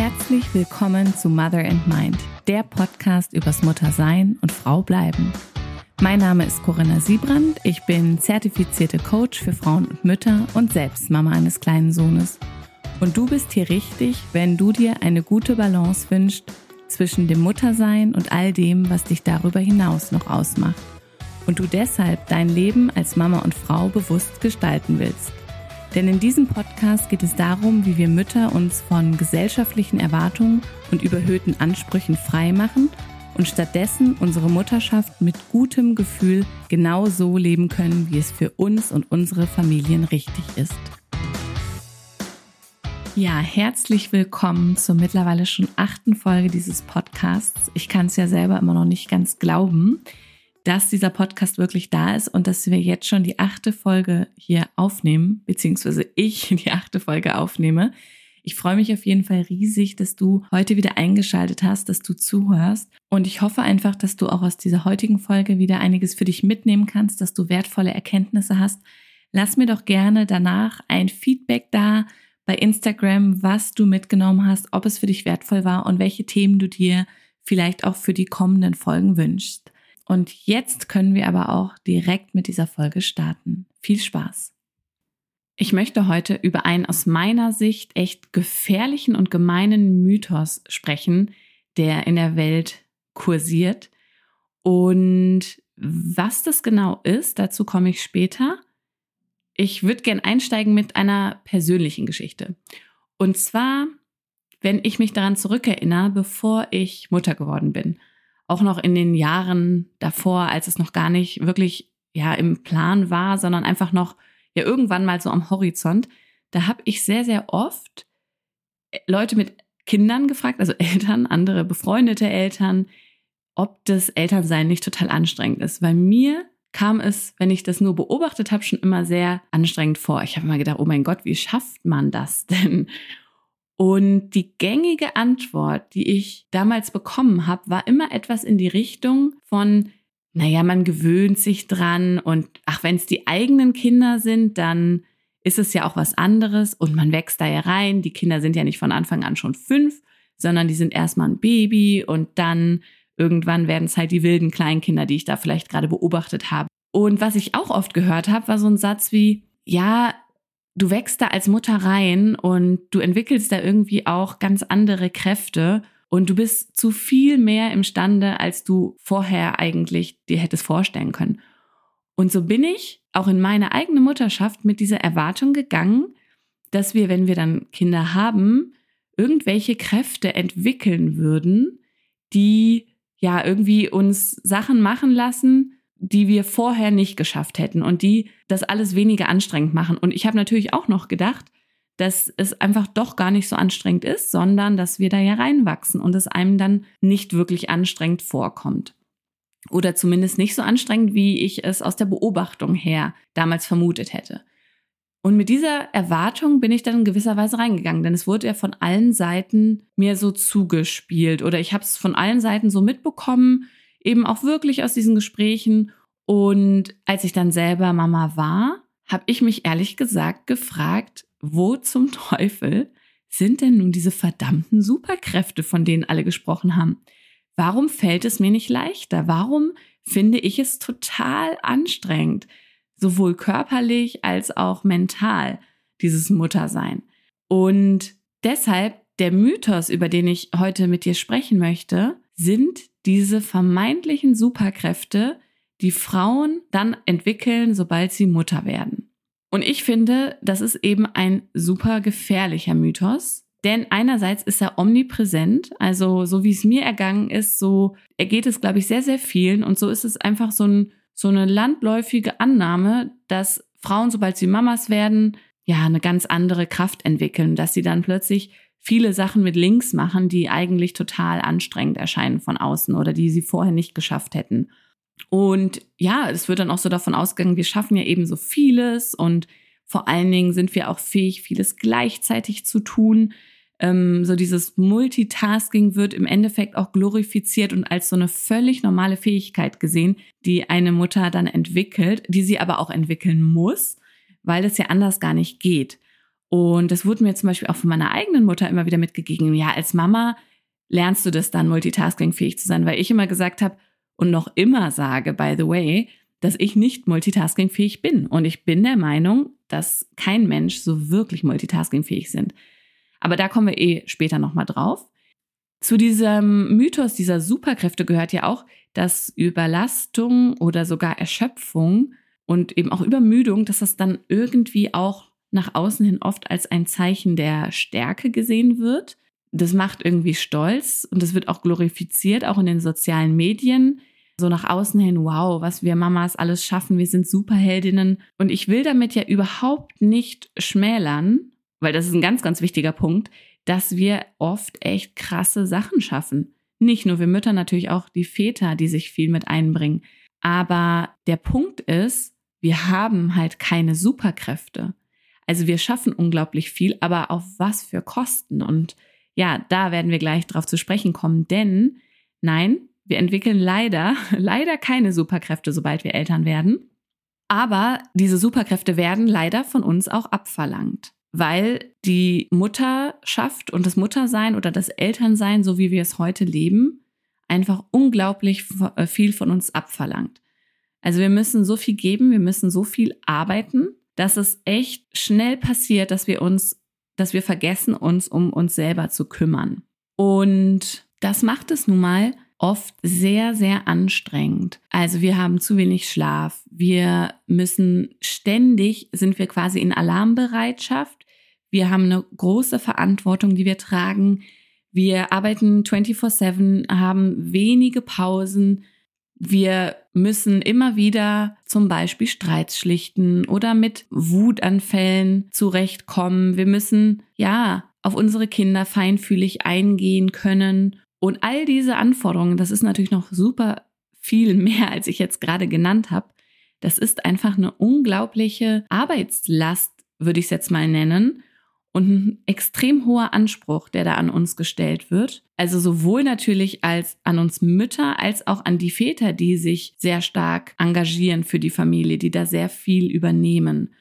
Herzlich willkommen zu Mother and Mind, der Podcast übers Muttersein und Frau bleiben. Mein Name ist Corinna Siebrand, ich bin zertifizierte Coach für Frauen und Mütter und selbst Mama eines kleinen Sohnes. Und du bist hier richtig, wenn du dir eine gute Balance wünschst zwischen dem Muttersein und all dem, was dich darüber hinaus noch ausmacht. Und du deshalb dein Leben als Mama und Frau bewusst gestalten willst. Denn in diesem Podcast geht es darum, wie wir Mütter uns von gesellschaftlichen Erwartungen und überhöhten Ansprüchen frei machen und stattdessen unsere Mutterschaft mit gutem Gefühl genau so leben können, wie es für uns und unsere Familien richtig ist. Ja, herzlich willkommen zur mittlerweile schon achten Folge dieses Podcasts. Ich kann es ja selber immer noch nicht ganz glauben dass dieser Podcast wirklich da ist und dass wir jetzt schon die achte Folge hier aufnehmen, beziehungsweise ich die achte Folge aufnehme. Ich freue mich auf jeden Fall riesig, dass du heute wieder eingeschaltet hast, dass du zuhörst. Und ich hoffe einfach, dass du auch aus dieser heutigen Folge wieder einiges für dich mitnehmen kannst, dass du wertvolle Erkenntnisse hast. Lass mir doch gerne danach ein Feedback da bei Instagram, was du mitgenommen hast, ob es für dich wertvoll war und welche Themen du dir vielleicht auch für die kommenden Folgen wünschst. Und jetzt können wir aber auch direkt mit dieser Folge starten. Viel Spaß! Ich möchte heute über einen aus meiner Sicht echt gefährlichen und gemeinen Mythos sprechen, der in der Welt kursiert. Und was das genau ist, dazu komme ich später. Ich würde gern einsteigen mit einer persönlichen Geschichte. Und zwar, wenn ich mich daran zurückerinnere, bevor ich Mutter geworden bin auch noch in den Jahren davor, als es noch gar nicht wirklich ja im Plan war, sondern einfach noch ja irgendwann mal so am Horizont, da habe ich sehr sehr oft äh, Leute mit Kindern gefragt, also Eltern, andere befreundete Eltern, ob das Elternsein nicht total anstrengend ist, weil mir kam es, wenn ich das nur beobachtet habe, schon immer sehr anstrengend vor. Ich habe immer gedacht, oh mein Gott, wie schafft man das denn? Und die gängige Antwort, die ich damals bekommen habe, war immer etwas in die Richtung von, naja, man gewöhnt sich dran und ach, wenn es die eigenen Kinder sind, dann ist es ja auch was anderes und man wächst da ja rein. Die Kinder sind ja nicht von Anfang an schon fünf, sondern die sind erstmal ein Baby und dann irgendwann werden es halt die wilden Kleinkinder, die ich da vielleicht gerade beobachtet habe. Und was ich auch oft gehört habe, war so ein Satz wie, ja, du wächst da als Mutter rein und du entwickelst da irgendwie auch ganz andere Kräfte und du bist zu viel mehr imstande, als du vorher eigentlich dir hättest vorstellen können. Und so bin ich auch in meine eigene Mutterschaft mit dieser Erwartung gegangen, dass wir, wenn wir dann Kinder haben, irgendwelche Kräfte entwickeln würden, die ja irgendwie uns Sachen machen lassen, die wir vorher nicht geschafft hätten und die das alles weniger anstrengend machen. Und ich habe natürlich auch noch gedacht, dass es einfach doch gar nicht so anstrengend ist, sondern dass wir da ja reinwachsen und es einem dann nicht wirklich anstrengend vorkommt. Oder zumindest nicht so anstrengend, wie ich es aus der Beobachtung her damals vermutet hätte. Und mit dieser Erwartung bin ich dann in gewisser Weise reingegangen, denn es wurde ja von allen Seiten mir so zugespielt oder ich habe es von allen Seiten so mitbekommen, eben auch wirklich aus diesen Gesprächen. Und als ich dann selber Mama war, habe ich mich ehrlich gesagt gefragt, wo zum Teufel sind denn nun diese verdammten Superkräfte, von denen alle gesprochen haben? Warum fällt es mir nicht leichter? Warum finde ich es total anstrengend, sowohl körperlich als auch mental, dieses Muttersein? Und deshalb der Mythos, über den ich heute mit dir sprechen möchte, sind diese vermeintlichen Superkräfte, die Frauen dann entwickeln, sobald sie Mutter werden. Und ich finde, das ist eben ein super gefährlicher Mythos, denn einerseits ist er omnipräsent, also so wie es mir ergangen ist, so ergeht es, glaube ich, sehr, sehr vielen und so ist es einfach so, ein, so eine landläufige Annahme, dass Frauen, sobald sie Mamas werden, ja, eine ganz andere Kraft entwickeln, dass sie dann plötzlich viele Sachen mit links machen, die eigentlich total anstrengend erscheinen von außen oder die sie vorher nicht geschafft hätten. Und ja, es wird dann auch so davon ausgegangen, wir schaffen ja eben so vieles und vor allen Dingen sind wir auch fähig, vieles gleichzeitig zu tun. Ähm, so dieses Multitasking wird im Endeffekt auch glorifiziert und als so eine völlig normale Fähigkeit gesehen, die eine Mutter dann entwickelt, die sie aber auch entwickeln muss, weil es ja anders gar nicht geht. Und das wurde mir zum Beispiel auch von meiner eigenen Mutter immer wieder mitgegeben. Ja, als Mama lernst du das dann, multitaskingfähig zu sein, weil ich immer gesagt habe und noch immer sage, by the way, dass ich nicht multitaskingfähig bin. Und ich bin der Meinung, dass kein Mensch so wirklich multitaskingfähig sind. Aber da kommen wir eh später nochmal drauf. Zu diesem Mythos dieser Superkräfte gehört ja auch, dass Überlastung oder sogar Erschöpfung und eben auch Übermüdung, dass das dann irgendwie auch nach außen hin oft als ein Zeichen der Stärke gesehen wird. Das macht irgendwie stolz und das wird auch glorifiziert, auch in den sozialen Medien. So nach außen hin, wow, was wir Mamas alles schaffen, wir sind Superheldinnen. Und ich will damit ja überhaupt nicht schmälern, weil das ist ein ganz, ganz wichtiger Punkt, dass wir oft echt krasse Sachen schaffen. Nicht nur wir Mütter, natürlich auch die Väter, die sich viel mit einbringen. Aber der Punkt ist, wir haben halt keine Superkräfte. Also wir schaffen unglaublich viel, aber auf was für Kosten? Und ja, da werden wir gleich drauf zu sprechen kommen, denn nein, wir entwickeln leider, leider keine Superkräfte, sobald wir Eltern werden. Aber diese Superkräfte werden leider von uns auch abverlangt, weil die Mutterschaft und das Muttersein oder das Elternsein, so wie wir es heute leben, einfach unglaublich äh, viel von uns abverlangt. Also wir müssen so viel geben, wir müssen so viel arbeiten, dass es echt schnell passiert, dass wir uns, dass wir vergessen, uns um uns selber zu kümmern. Und das macht es nun mal oft sehr, sehr anstrengend. Also wir haben zu wenig Schlaf. Wir müssen ständig, sind wir quasi in Alarmbereitschaft. Wir haben eine große Verantwortung, die wir tragen. Wir arbeiten 24/7, haben wenige Pausen. Wir müssen immer wieder zum Beispiel Streits schlichten oder mit Wutanfällen zurechtkommen. Wir müssen, ja, auf unsere Kinder feinfühlig eingehen können und all diese Anforderungen, das ist natürlich noch super viel mehr, als ich jetzt gerade genannt habe. Das ist einfach eine unglaubliche Arbeitslast, würde ich es jetzt mal nennen. Und ein extrem hoher Anspruch, der da an uns gestellt wird. Also sowohl natürlich als an uns Mütter als auch an die Väter, die sich sehr stark engagieren für die Familie, die da sehr viel übernehmen.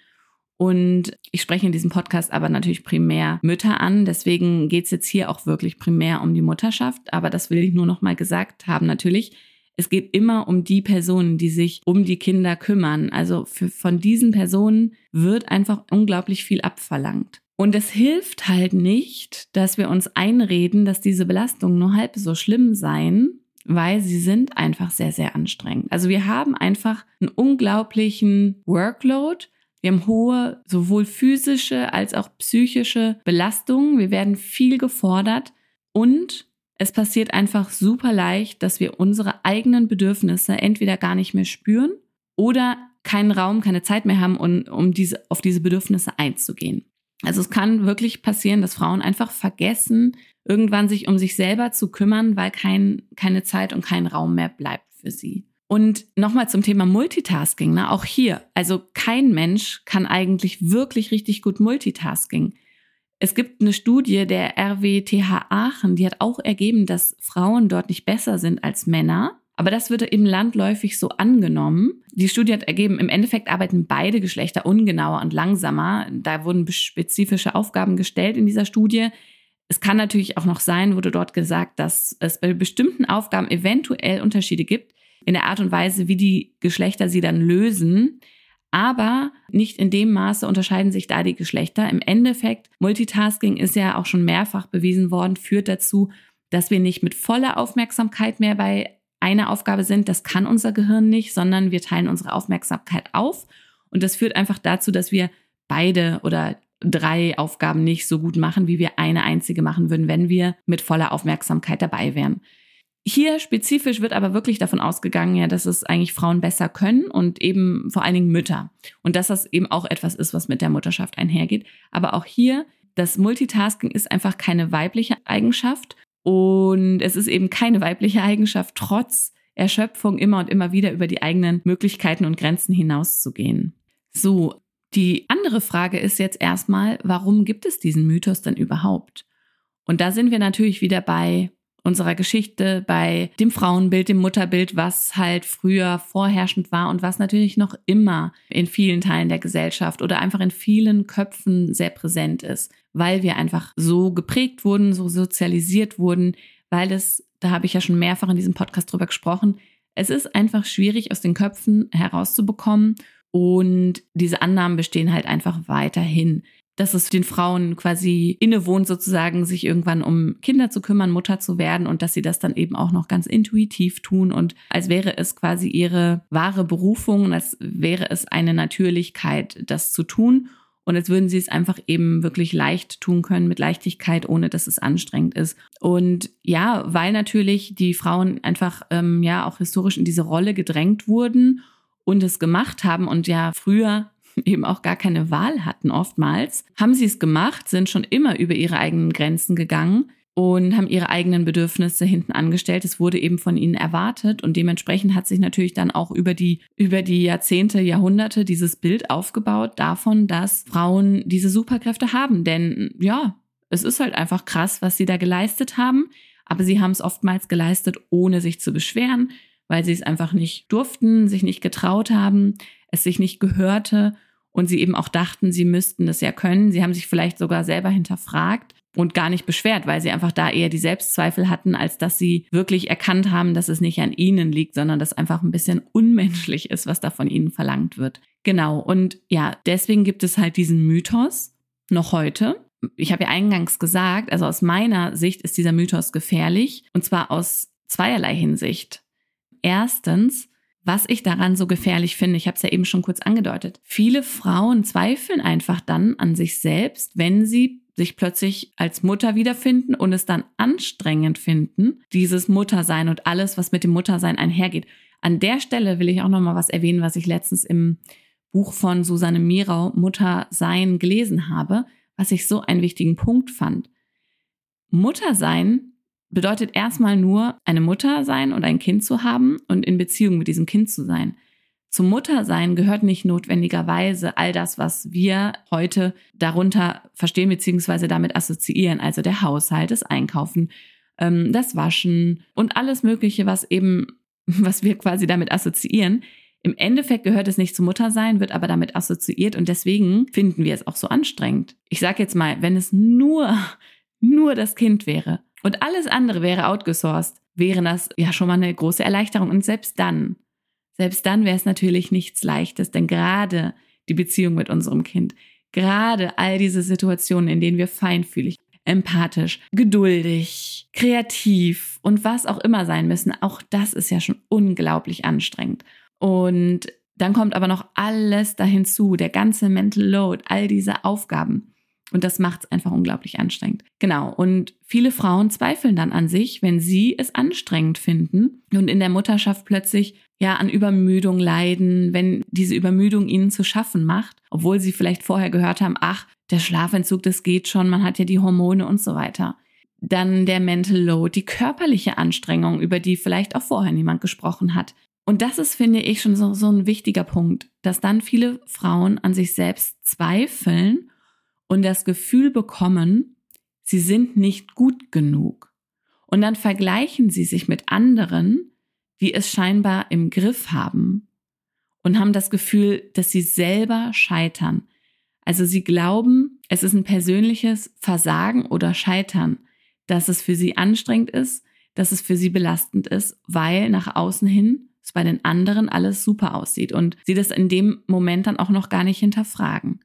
Und ich spreche in diesem Podcast aber natürlich primär Mütter an. Deswegen geht es jetzt hier auch wirklich primär um die Mutterschaft. Aber das will ich nur noch mal gesagt haben. Natürlich, es geht immer um die Personen, die sich um die Kinder kümmern. Also für, von diesen Personen wird einfach unglaublich viel abverlangt. Und es hilft halt nicht, dass wir uns einreden, dass diese Belastungen nur halb so schlimm seien, weil sie sind einfach sehr, sehr anstrengend. Also wir haben einfach einen unglaublichen Workload wir haben hohe sowohl physische als auch psychische Belastungen. Wir werden viel gefordert und es passiert einfach super leicht, dass wir unsere eigenen Bedürfnisse entweder gar nicht mehr spüren oder keinen Raum, keine Zeit mehr haben, um, um diese, auf diese Bedürfnisse einzugehen. Also es kann wirklich passieren, dass Frauen einfach vergessen, irgendwann sich um sich selber zu kümmern, weil kein, keine Zeit und kein Raum mehr bleibt für sie. Und nochmal zum Thema Multitasking, ne? auch hier, also kein Mensch kann eigentlich wirklich richtig gut Multitasking. Es gibt eine Studie der RWTH Aachen, die hat auch ergeben, dass Frauen dort nicht besser sind als Männer. Aber das wird eben landläufig so angenommen. Die Studie hat ergeben, im Endeffekt arbeiten beide Geschlechter ungenauer und langsamer. Da wurden spezifische Aufgaben gestellt in dieser Studie. Es kann natürlich auch noch sein, wurde dort gesagt, dass es bei bestimmten Aufgaben eventuell Unterschiede gibt in der Art und Weise, wie die Geschlechter sie dann lösen. Aber nicht in dem Maße unterscheiden sich da die Geschlechter. Im Endeffekt, Multitasking ist ja auch schon mehrfach bewiesen worden, führt dazu, dass wir nicht mit voller Aufmerksamkeit mehr bei einer Aufgabe sind. Das kann unser Gehirn nicht, sondern wir teilen unsere Aufmerksamkeit auf. Und das führt einfach dazu, dass wir beide oder drei Aufgaben nicht so gut machen, wie wir eine einzige machen würden, wenn wir mit voller Aufmerksamkeit dabei wären. Hier spezifisch wird aber wirklich davon ausgegangen, ja, dass es eigentlich Frauen besser können und eben vor allen Dingen Mütter. Und dass das eben auch etwas ist, was mit der Mutterschaft einhergeht. Aber auch hier, das Multitasking ist einfach keine weibliche Eigenschaft und es ist eben keine weibliche Eigenschaft, trotz Erschöpfung immer und immer wieder über die eigenen Möglichkeiten und Grenzen hinauszugehen. So, die andere Frage ist jetzt erstmal, warum gibt es diesen Mythos denn überhaupt? Und da sind wir natürlich wieder bei unserer Geschichte, bei dem Frauenbild, dem Mutterbild, was halt früher vorherrschend war und was natürlich noch immer in vielen Teilen der Gesellschaft oder einfach in vielen Köpfen sehr präsent ist, weil wir einfach so geprägt wurden, so sozialisiert wurden, weil es, da habe ich ja schon mehrfach in diesem Podcast drüber gesprochen, es ist einfach schwierig aus den Köpfen herauszubekommen und diese Annahmen bestehen halt einfach weiterhin dass es den Frauen quasi innewohnt, sozusagen sich irgendwann um Kinder zu kümmern, Mutter zu werden und dass sie das dann eben auch noch ganz intuitiv tun und als wäre es quasi ihre wahre Berufung und als wäre es eine Natürlichkeit, das zu tun. Und als würden sie es einfach eben wirklich leicht tun können, mit Leichtigkeit, ohne dass es anstrengend ist. Und ja, weil natürlich die Frauen einfach ähm, ja auch historisch in diese Rolle gedrängt wurden und es gemacht haben und ja früher eben auch gar keine Wahl hatten oftmals, haben sie es gemacht, sind schon immer über ihre eigenen Grenzen gegangen und haben ihre eigenen Bedürfnisse hinten angestellt. Es wurde eben von ihnen erwartet und dementsprechend hat sich natürlich dann auch über die, über die Jahrzehnte, Jahrhunderte dieses Bild aufgebaut davon, dass Frauen diese Superkräfte haben. Denn ja, es ist halt einfach krass, was sie da geleistet haben. Aber sie haben es oftmals geleistet, ohne sich zu beschweren, weil sie es einfach nicht durften, sich nicht getraut haben, es sich nicht gehörte und sie eben auch dachten, sie müssten das ja können. Sie haben sich vielleicht sogar selber hinterfragt und gar nicht beschwert, weil sie einfach da eher die Selbstzweifel hatten, als dass sie wirklich erkannt haben, dass es nicht an ihnen liegt, sondern dass einfach ein bisschen unmenschlich ist, was da von ihnen verlangt wird. Genau. Und ja, deswegen gibt es halt diesen Mythos noch heute. Ich habe ja eingangs gesagt, also aus meiner Sicht ist dieser Mythos gefährlich und zwar aus zweierlei Hinsicht. Erstens, was ich daran so gefährlich finde, ich habe es ja eben schon kurz angedeutet, viele Frauen zweifeln einfach dann an sich selbst, wenn sie sich plötzlich als Mutter wiederfinden und es dann anstrengend finden, dieses Muttersein und alles, was mit dem Muttersein einhergeht. An der Stelle will ich auch noch mal was erwähnen, was ich letztens im Buch von Susanne Mirau Muttersein gelesen habe, was ich so einen wichtigen Punkt fand. Muttersein bedeutet erstmal nur, eine Mutter sein und ein Kind zu haben und in Beziehung mit diesem Kind zu sein. Zum Muttersein gehört nicht notwendigerweise all das, was wir heute darunter verstehen bzw. damit assoziieren, also der Haushalt, das Einkaufen, ähm, das Waschen und alles Mögliche, was eben, was wir quasi damit assoziieren. Im Endeffekt gehört es nicht zum Muttersein, wird aber damit assoziiert und deswegen finden wir es auch so anstrengend. Ich sage jetzt mal, wenn es nur, nur das Kind wäre, und alles andere wäre outgesourced, wäre das ja schon mal eine große Erleichterung. Und selbst dann, selbst dann wäre es natürlich nichts Leichtes, denn gerade die Beziehung mit unserem Kind, gerade all diese Situationen, in denen wir feinfühlig, empathisch, geduldig, kreativ und was auch immer sein müssen, auch das ist ja schon unglaublich anstrengend. Und dann kommt aber noch alles dahin zu, der ganze Mental Load, all diese Aufgaben. Und das macht es einfach unglaublich anstrengend. Genau. Und viele Frauen zweifeln dann an sich, wenn sie es anstrengend finden und in der Mutterschaft plötzlich ja an Übermüdung leiden, wenn diese Übermüdung ihnen zu schaffen macht, obwohl sie vielleicht vorher gehört haben, ach, der Schlafentzug, das geht schon, man hat ja die Hormone und so weiter. Dann der Mental Load, die körperliche Anstrengung, über die vielleicht auch vorher niemand gesprochen hat. Und das ist, finde ich, schon so, so ein wichtiger Punkt, dass dann viele Frauen an sich selbst zweifeln und das Gefühl bekommen, sie sind nicht gut genug. Und dann vergleichen sie sich mit anderen, die es scheinbar im Griff haben und haben das Gefühl, dass sie selber scheitern. Also sie glauben, es ist ein persönliches Versagen oder Scheitern, dass es für sie anstrengend ist, dass es für sie belastend ist, weil nach außen hin es bei den anderen alles super aussieht und sie das in dem Moment dann auch noch gar nicht hinterfragen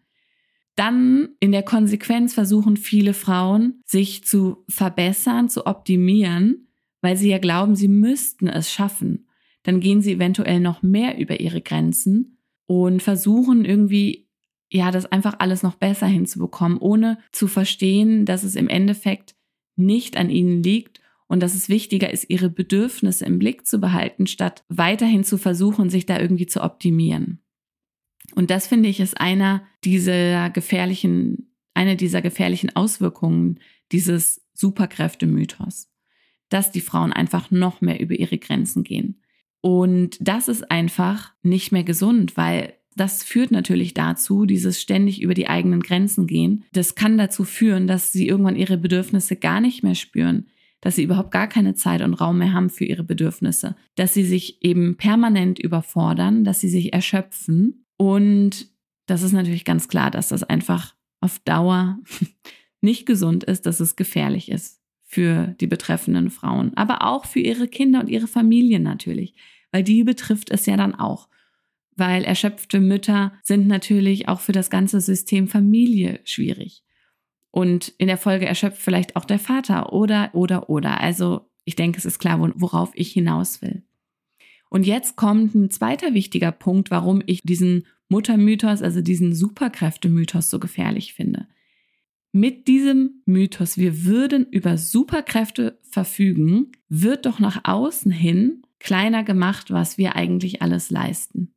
dann in der Konsequenz versuchen viele Frauen, sich zu verbessern, zu optimieren, weil sie ja glauben, sie müssten es schaffen. Dann gehen sie eventuell noch mehr über ihre Grenzen und versuchen irgendwie, ja, das einfach alles noch besser hinzubekommen, ohne zu verstehen, dass es im Endeffekt nicht an ihnen liegt und dass es wichtiger ist, ihre Bedürfnisse im Blick zu behalten, statt weiterhin zu versuchen, sich da irgendwie zu optimieren. Und das finde ich ist einer dieser gefährlichen, eine dieser gefährlichen Auswirkungen dieses Superkräftemythos, dass die Frauen einfach noch mehr über ihre Grenzen gehen. Und das ist einfach nicht mehr gesund, weil das führt natürlich dazu, dieses ständig über die eigenen Grenzen gehen. Das kann dazu führen, dass sie irgendwann ihre Bedürfnisse gar nicht mehr spüren, dass sie überhaupt gar keine Zeit und Raum mehr haben für ihre Bedürfnisse, dass sie sich eben permanent überfordern, dass sie sich erschöpfen. Und das ist natürlich ganz klar, dass das einfach auf Dauer nicht gesund ist, dass es gefährlich ist für die betreffenden Frauen, aber auch für ihre Kinder und ihre Familien natürlich, weil die betrifft es ja dann auch. Weil erschöpfte Mütter sind natürlich auch für das ganze System Familie schwierig. Und in der Folge erschöpft vielleicht auch der Vater oder, oder, oder. Also ich denke, es ist klar, worauf ich hinaus will. Und jetzt kommt ein zweiter wichtiger Punkt, warum ich diesen Muttermythos, also diesen Superkräftemythos so gefährlich finde. Mit diesem Mythos, wir würden über Superkräfte verfügen, wird doch nach außen hin kleiner gemacht, was wir eigentlich alles leisten.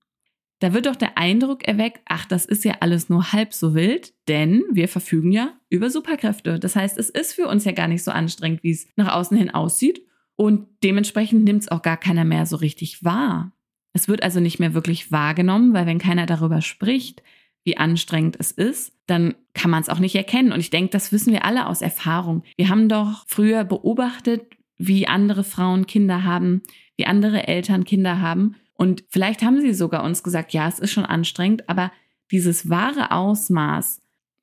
Da wird doch der Eindruck erweckt, ach, das ist ja alles nur halb so wild, denn wir verfügen ja über Superkräfte. Das heißt, es ist für uns ja gar nicht so anstrengend, wie es nach außen hin aussieht. Und dementsprechend nimmt es auch gar keiner mehr so richtig wahr. Es wird also nicht mehr wirklich wahrgenommen, weil wenn keiner darüber spricht, wie anstrengend es ist, dann kann man es auch nicht erkennen. Und ich denke, das wissen wir alle aus Erfahrung. Wir haben doch früher beobachtet, wie andere Frauen Kinder haben, wie andere Eltern Kinder haben und vielleicht haben sie sogar uns gesagt, ja, es ist schon anstrengend, aber dieses wahre Ausmaß,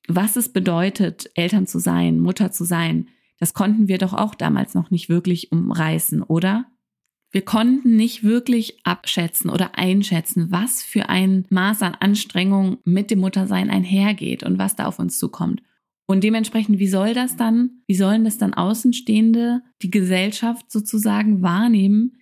was es bedeutet, Eltern zu sein, Mutter zu sein, das konnten wir doch auch damals noch nicht wirklich umreißen, oder? Wir konnten nicht wirklich abschätzen oder einschätzen, was für ein Maß an Anstrengung mit dem Muttersein einhergeht und was da auf uns zukommt. Und dementsprechend, wie soll das dann, wie sollen das dann Außenstehende, die Gesellschaft sozusagen wahrnehmen,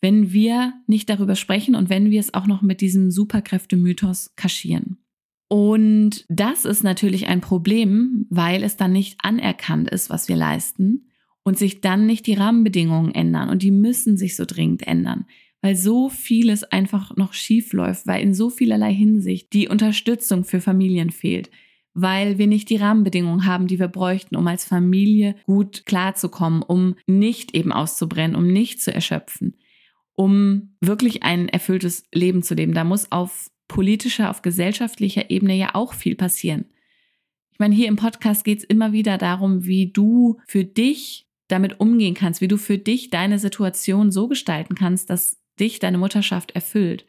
wenn wir nicht darüber sprechen und wenn wir es auch noch mit diesem Superkräftemythos kaschieren. Und das ist natürlich ein Problem, weil es dann nicht anerkannt ist, was wir leisten und sich dann nicht die Rahmenbedingungen ändern und die müssen sich so dringend ändern, weil so vieles einfach noch schief läuft, weil in so vielerlei Hinsicht die Unterstützung für Familien fehlt, weil wir nicht die Rahmenbedingungen haben, die wir bräuchten, um als Familie gut klarzukommen, um nicht eben auszubrennen, um nicht zu erschöpfen um wirklich ein erfülltes Leben zu leben. Da muss auf politischer, auf gesellschaftlicher Ebene ja auch viel passieren. Ich meine, hier im Podcast geht es immer wieder darum, wie du für dich damit umgehen kannst, wie du für dich deine Situation so gestalten kannst, dass dich deine Mutterschaft erfüllt.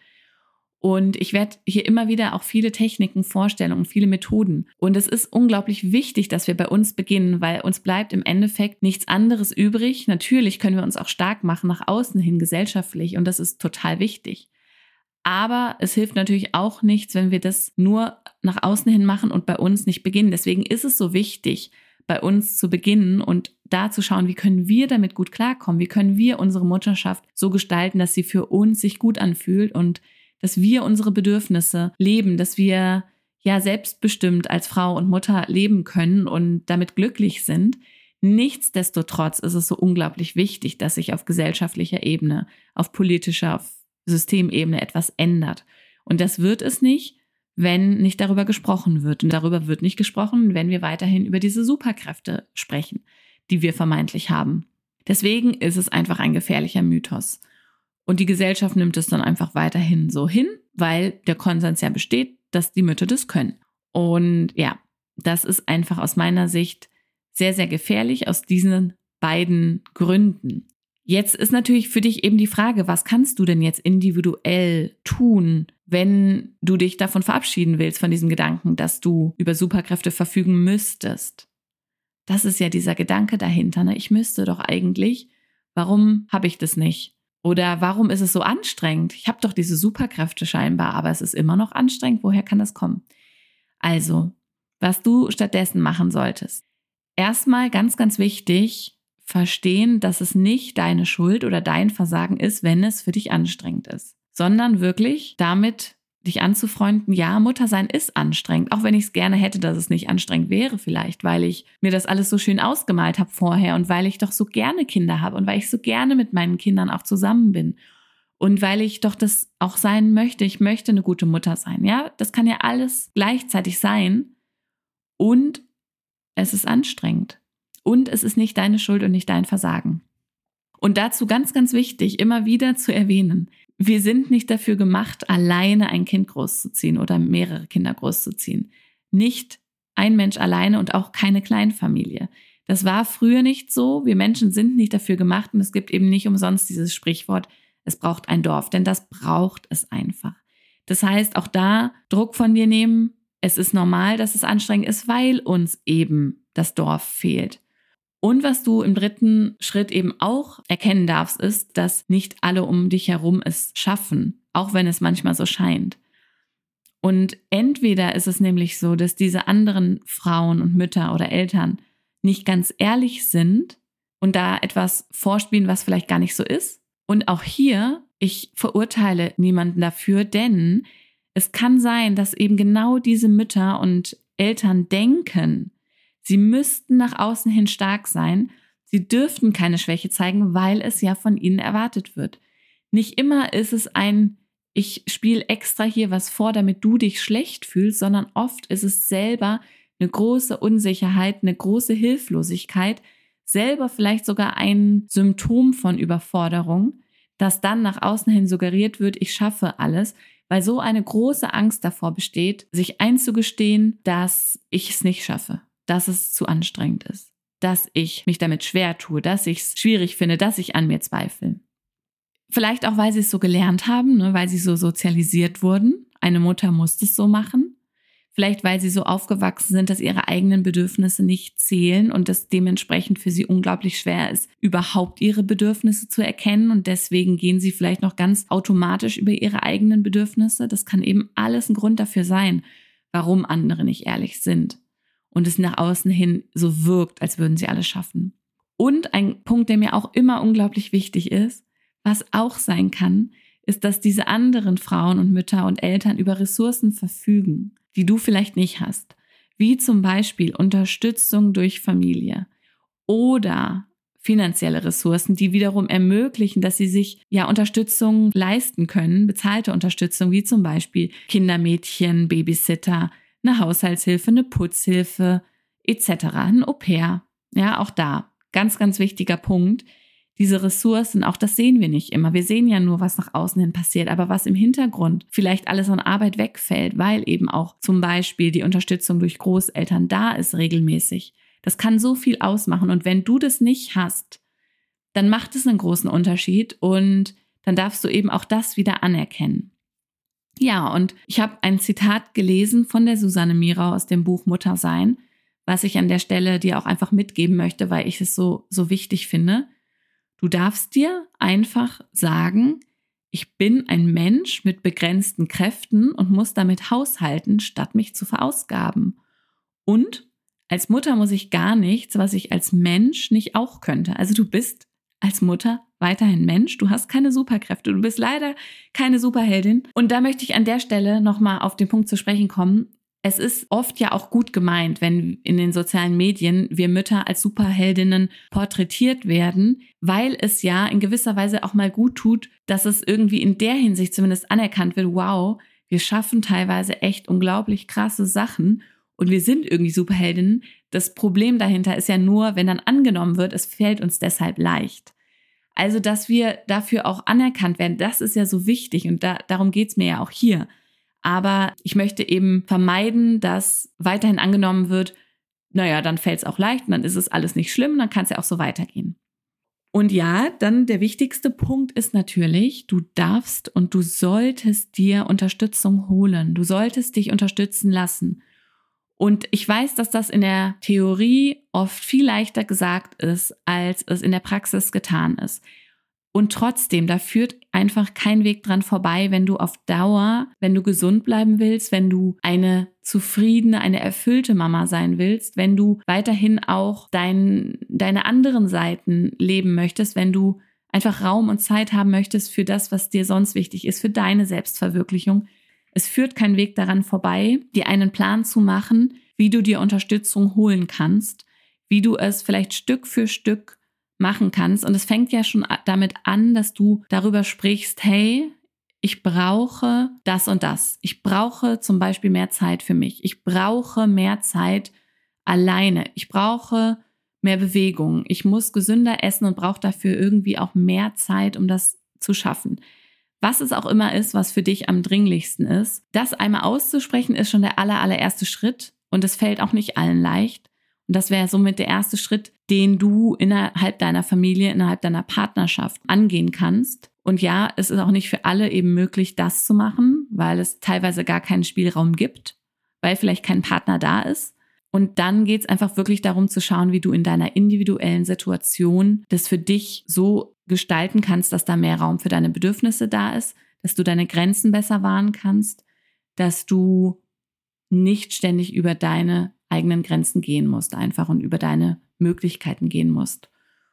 Und ich werde hier immer wieder auch viele Techniken vorstellen und viele Methoden. Und es ist unglaublich wichtig, dass wir bei uns beginnen, weil uns bleibt im Endeffekt nichts anderes übrig. Natürlich können wir uns auch stark machen nach außen hin gesellschaftlich und das ist total wichtig. Aber es hilft natürlich auch nichts, wenn wir das nur nach außen hin machen und bei uns nicht beginnen. Deswegen ist es so wichtig, bei uns zu beginnen und da zu schauen, wie können wir damit gut klarkommen? Wie können wir unsere Mutterschaft so gestalten, dass sie für uns sich gut anfühlt und dass wir unsere Bedürfnisse leben, dass wir ja selbstbestimmt als Frau und Mutter leben können und damit glücklich sind. Nichtsdestotrotz ist es so unglaublich wichtig, dass sich auf gesellschaftlicher Ebene, auf politischer, auf Systemebene etwas ändert. Und das wird es nicht, wenn nicht darüber gesprochen wird. Und darüber wird nicht gesprochen, wenn wir weiterhin über diese Superkräfte sprechen, die wir vermeintlich haben. Deswegen ist es einfach ein gefährlicher Mythos. Und die Gesellschaft nimmt es dann einfach weiterhin so hin, weil der Konsens ja besteht, dass die Mütter das können. Und ja, das ist einfach aus meiner Sicht sehr, sehr gefährlich aus diesen beiden Gründen. Jetzt ist natürlich für dich eben die Frage, was kannst du denn jetzt individuell tun, wenn du dich davon verabschieden willst, von diesem Gedanken, dass du über Superkräfte verfügen müsstest? Das ist ja dieser Gedanke dahinter. Ne? Ich müsste doch eigentlich. Warum habe ich das nicht? Oder warum ist es so anstrengend? Ich habe doch diese Superkräfte scheinbar, aber es ist immer noch anstrengend. Woher kann das kommen? Also, was du stattdessen machen solltest. Erstmal ganz, ganz wichtig, verstehen, dass es nicht deine Schuld oder dein Versagen ist, wenn es für dich anstrengend ist, sondern wirklich damit dich anzufreunden, ja, Muttersein ist anstrengend, auch wenn ich es gerne hätte, dass es nicht anstrengend wäre vielleicht, weil ich mir das alles so schön ausgemalt habe vorher und weil ich doch so gerne Kinder habe und weil ich so gerne mit meinen Kindern auch zusammen bin und weil ich doch das auch sein möchte. Ich möchte eine gute Mutter sein, ja? Das kann ja alles gleichzeitig sein und es ist anstrengend und es ist nicht deine Schuld und nicht dein Versagen. Und dazu ganz, ganz wichtig, immer wieder zu erwähnen, wir sind nicht dafür gemacht, alleine ein Kind großzuziehen oder mehrere Kinder großzuziehen. Nicht ein Mensch alleine und auch keine Kleinfamilie. Das war früher nicht so. Wir Menschen sind nicht dafür gemacht und es gibt eben nicht umsonst dieses Sprichwort, es braucht ein Dorf, denn das braucht es einfach. Das heißt, auch da Druck von dir nehmen. Es ist normal, dass es anstrengend ist, weil uns eben das Dorf fehlt. Und was du im dritten Schritt eben auch erkennen darfst, ist, dass nicht alle um dich herum es schaffen, auch wenn es manchmal so scheint. Und entweder ist es nämlich so, dass diese anderen Frauen und Mütter oder Eltern nicht ganz ehrlich sind und da etwas vorspielen, was vielleicht gar nicht so ist. Und auch hier, ich verurteile niemanden dafür, denn es kann sein, dass eben genau diese Mütter und Eltern denken, sie müssten nach außen hin stark sein, sie dürften keine Schwäche zeigen, weil es ja von ihnen erwartet wird. Nicht immer ist es ein ich spiele extra hier was vor, damit du dich schlecht fühlst, sondern oft ist es selber eine große Unsicherheit, eine große Hilflosigkeit, selber vielleicht sogar ein Symptom von Überforderung, das dann nach außen hin suggeriert wird, ich schaffe alles, weil so eine große Angst davor besteht, sich einzugestehen, dass ich es nicht schaffe, dass es zu anstrengend ist, dass ich mich damit schwer tue, dass ich es schwierig finde, dass ich an mir zweifle. Vielleicht auch, weil sie es so gelernt haben, ne, weil sie so sozialisiert wurden. Eine Mutter muss es so machen. Vielleicht, weil sie so aufgewachsen sind, dass ihre eigenen Bedürfnisse nicht zählen und es dementsprechend für sie unglaublich schwer ist, überhaupt ihre Bedürfnisse zu erkennen. Und deswegen gehen sie vielleicht noch ganz automatisch über ihre eigenen Bedürfnisse. Das kann eben alles ein Grund dafür sein, warum andere nicht ehrlich sind. Und es nach außen hin so wirkt, als würden sie alles schaffen. Und ein Punkt, der mir auch immer unglaublich wichtig ist, was auch sein kann, ist, dass diese anderen Frauen und Mütter und Eltern über Ressourcen verfügen, die du vielleicht nicht hast, wie zum Beispiel Unterstützung durch Familie oder finanzielle Ressourcen, die wiederum ermöglichen, dass sie sich ja Unterstützung leisten können, bezahlte Unterstützung, wie zum Beispiel Kindermädchen, Babysitter, eine Haushaltshilfe, eine Putzhilfe etc., ein Au-pair. Ja, auch da ganz, ganz wichtiger Punkt diese Ressourcen, auch das sehen wir nicht immer. Wir sehen ja nur, was nach außen hin passiert, aber was im Hintergrund vielleicht alles an Arbeit wegfällt, weil eben auch zum Beispiel die Unterstützung durch Großeltern da ist regelmäßig. Das kann so viel ausmachen. Und wenn du das nicht hast, dann macht es einen großen Unterschied und dann darfst du eben auch das wieder anerkennen. Ja, und ich habe ein Zitat gelesen von der Susanne Mirau aus dem Buch Muttersein, was ich an der Stelle dir auch einfach mitgeben möchte, weil ich es so, so wichtig finde. Du darfst dir einfach sagen, ich bin ein Mensch mit begrenzten Kräften und muss damit haushalten, statt mich zu verausgaben. Und als Mutter muss ich gar nichts, was ich als Mensch nicht auch könnte. Also du bist als Mutter weiterhin Mensch, du hast keine Superkräfte, du bist leider keine Superheldin. Und da möchte ich an der Stelle nochmal auf den Punkt zu sprechen kommen es ist oft ja auch gut gemeint, wenn in den sozialen Medien wir Mütter als Superheldinnen porträtiert werden, weil es ja in gewisser Weise auch mal gut tut, dass es irgendwie in der Hinsicht zumindest anerkannt wird, wow, wir schaffen teilweise echt unglaublich krasse Sachen und wir sind irgendwie Superheldinnen. Das Problem dahinter ist ja nur, wenn dann angenommen wird, es fällt uns deshalb leicht. Also, dass wir dafür auch anerkannt werden, das ist ja so wichtig und da, darum geht's mir ja auch hier. Aber ich möchte eben vermeiden, dass weiterhin angenommen wird, naja, dann fällt es auch leicht und dann ist es alles nicht schlimm, dann kann es ja auch so weitergehen. Und ja, dann der wichtigste Punkt ist natürlich, du darfst und du solltest dir Unterstützung holen. Du solltest dich unterstützen lassen. Und ich weiß, dass das in der Theorie oft viel leichter gesagt ist, als es in der Praxis getan ist. Und trotzdem, da führt einfach kein Weg dran vorbei, wenn du auf Dauer, wenn du gesund bleiben willst, wenn du eine zufriedene, eine erfüllte Mama sein willst, wenn du weiterhin auch dein, deine anderen Seiten leben möchtest, wenn du einfach Raum und Zeit haben möchtest für das, was dir sonst wichtig ist, für deine Selbstverwirklichung. Es führt kein Weg daran vorbei, dir einen Plan zu machen, wie du dir Unterstützung holen kannst, wie du es vielleicht Stück für Stück machen kannst. Und es fängt ja schon damit an, dass du darüber sprichst, hey, ich brauche das und das. Ich brauche zum Beispiel mehr Zeit für mich. Ich brauche mehr Zeit alleine. Ich brauche mehr Bewegung. Ich muss gesünder essen und brauche dafür irgendwie auch mehr Zeit, um das zu schaffen. Was es auch immer ist, was für dich am dringlichsten ist, das einmal auszusprechen, ist schon der aller, allererste Schritt. Und es fällt auch nicht allen leicht. Und das wäre somit der erste Schritt, den du innerhalb deiner Familie, innerhalb deiner Partnerschaft angehen kannst. Und ja, es ist auch nicht für alle eben möglich, das zu machen, weil es teilweise gar keinen Spielraum gibt, weil vielleicht kein Partner da ist. Und dann geht es einfach wirklich darum zu schauen, wie du in deiner individuellen Situation das für dich so gestalten kannst, dass da mehr Raum für deine Bedürfnisse da ist, dass du deine Grenzen besser wahren kannst, dass du nicht ständig über deine eigenen Grenzen gehen musst, einfach und über deine Möglichkeiten gehen musst.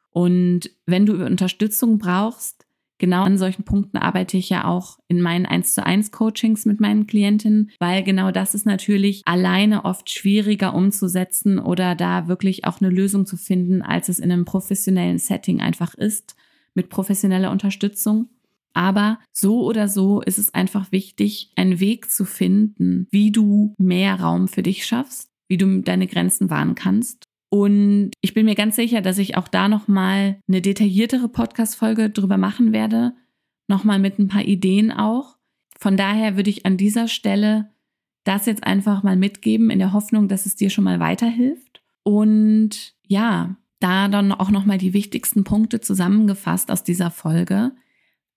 Und wenn du Unterstützung brauchst, genau an solchen Punkten arbeite ich ja auch in meinen 1 zu 1 Coachings mit meinen Klientinnen, weil genau das ist natürlich alleine oft schwieriger umzusetzen oder da wirklich auch eine Lösung zu finden, als es in einem professionellen Setting einfach ist, mit professioneller Unterstützung. Aber so oder so ist es einfach wichtig, einen Weg zu finden, wie du mehr Raum für dich schaffst, wie du deine Grenzen wahren kannst. Und ich bin mir ganz sicher, dass ich auch da nochmal eine detailliertere Podcast-Folge drüber machen werde. Nochmal mit ein paar Ideen auch. Von daher würde ich an dieser Stelle das jetzt einfach mal mitgeben, in der Hoffnung, dass es dir schon mal weiterhilft. Und ja, da dann auch nochmal die wichtigsten Punkte zusammengefasst aus dieser Folge.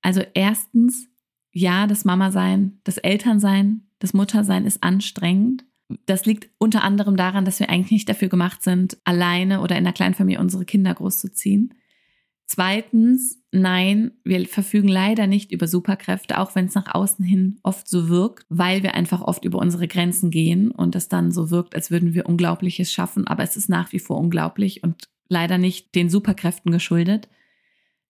Also erstens, ja, das Mama-Sein, das Elternsein, das Muttersein ist anstrengend. Das liegt unter anderem daran, dass wir eigentlich nicht dafür gemacht sind, alleine oder in einer Kleinfamilie unsere Kinder großzuziehen. Zweitens, nein, wir verfügen leider nicht über Superkräfte, auch wenn es nach außen hin oft so wirkt, weil wir einfach oft über unsere Grenzen gehen und es dann so wirkt, als würden wir Unglaubliches schaffen, aber es ist nach wie vor unglaublich und leider nicht den Superkräften geschuldet.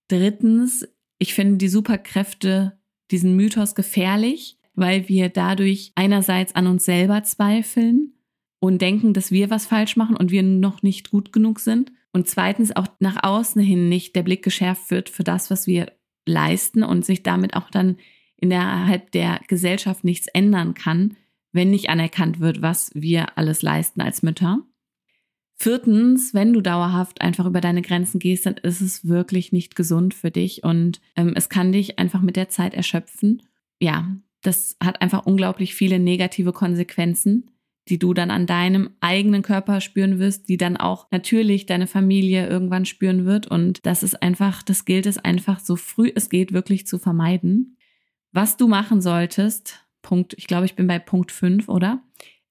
Drittens, ich finde die Superkräfte, diesen Mythos gefährlich, weil wir dadurch einerseits an uns selber zweifeln und denken, dass wir was falsch machen und wir noch nicht gut genug sind. Und zweitens auch nach außen hin nicht der Blick geschärft wird für das, was wir leisten und sich damit auch dann innerhalb der Gesellschaft nichts ändern kann, wenn nicht anerkannt wird, was wir alles leisten als Mütter. Viertens, wenn du dauerhaft einfach über deine Grenzen gehst, dann ist es wirklich nicht gesund für dich und ähm, es kann dich einfach mit der Zeit erschöpfen. Ja, das hat einfach unglaublich viele negative Konsequenzen, die du dann an deinem eigenen Körper spüren wirst, die dann auch natürlich deine Familie irgendwann spüren wird. Und das ist einfach, das gilt es einfach so früh es geht wirklich zu vermeiden. Was du machen solltest, Punkt, ich glaube, ich bin bei Punkt 5, oder?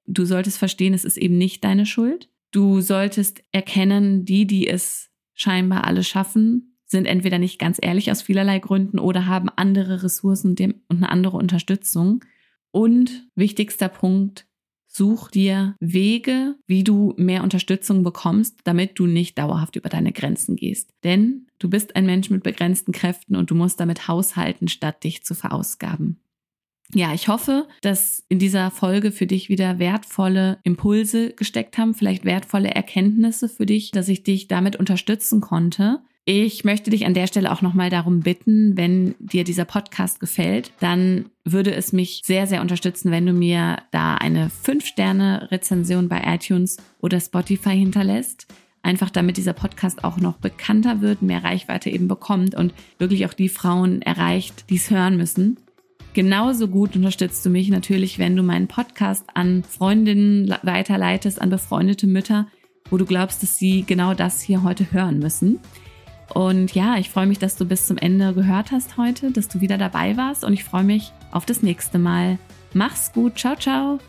Du solltest verstehen, es ist eben nicht deine Schuld. Du solltest erkennen, die, die es scheinbar alle schaffen, sind entweder nicht ganz ehrlich aus vielerlei Gründen oder haben andere Ressourcen und eine andere Unterstützung. Und wichtigster Punkt, such dir Wege, wie du mehr Unterstützung bekommst, damit du nicht dauerhaft über deine Grenzen gehst. Denn du bist ein Mensch mit begrenzten Kräften und du musst damit haushalten, statt dich zu verausgaben. Ja, ich hoffe, dass in dieser Folge für dich wieder wertvolle Impulse gesteckt haben, vielleicht wertvolle Erkenntnisse für dich, dass ich dich damit unterstützen konnte. Ich möchte dich an der Stelle auch nochmal darum bitten, wenn dir dieser Podcast gefällt, dann würde es mich sehr, sehr unterstützen, wenn du mir da eine 5-Sterne-Rezension bei iTunes oder Spotify hinterlässt. Einfach damit dieser Podcast auch noch bekannter wird, mehr Reichweite eben bekommt und wirklich auch die Frauen erreicht, die es hören müssen. Genauso gut unterstützt du mich natürlich, wenn du meinen Podcast an Freundinnen weiterleitest, an befreundete Mütter, wo du glaubst, dass sie genau das hier heute hören müssen. Und ja, ich freue mich, dass du bis zum Ende gehört hast heute, dass du wieder dabei warst und ich freue mich auf das nächste Mal. Mach's gut, ciao, ciao.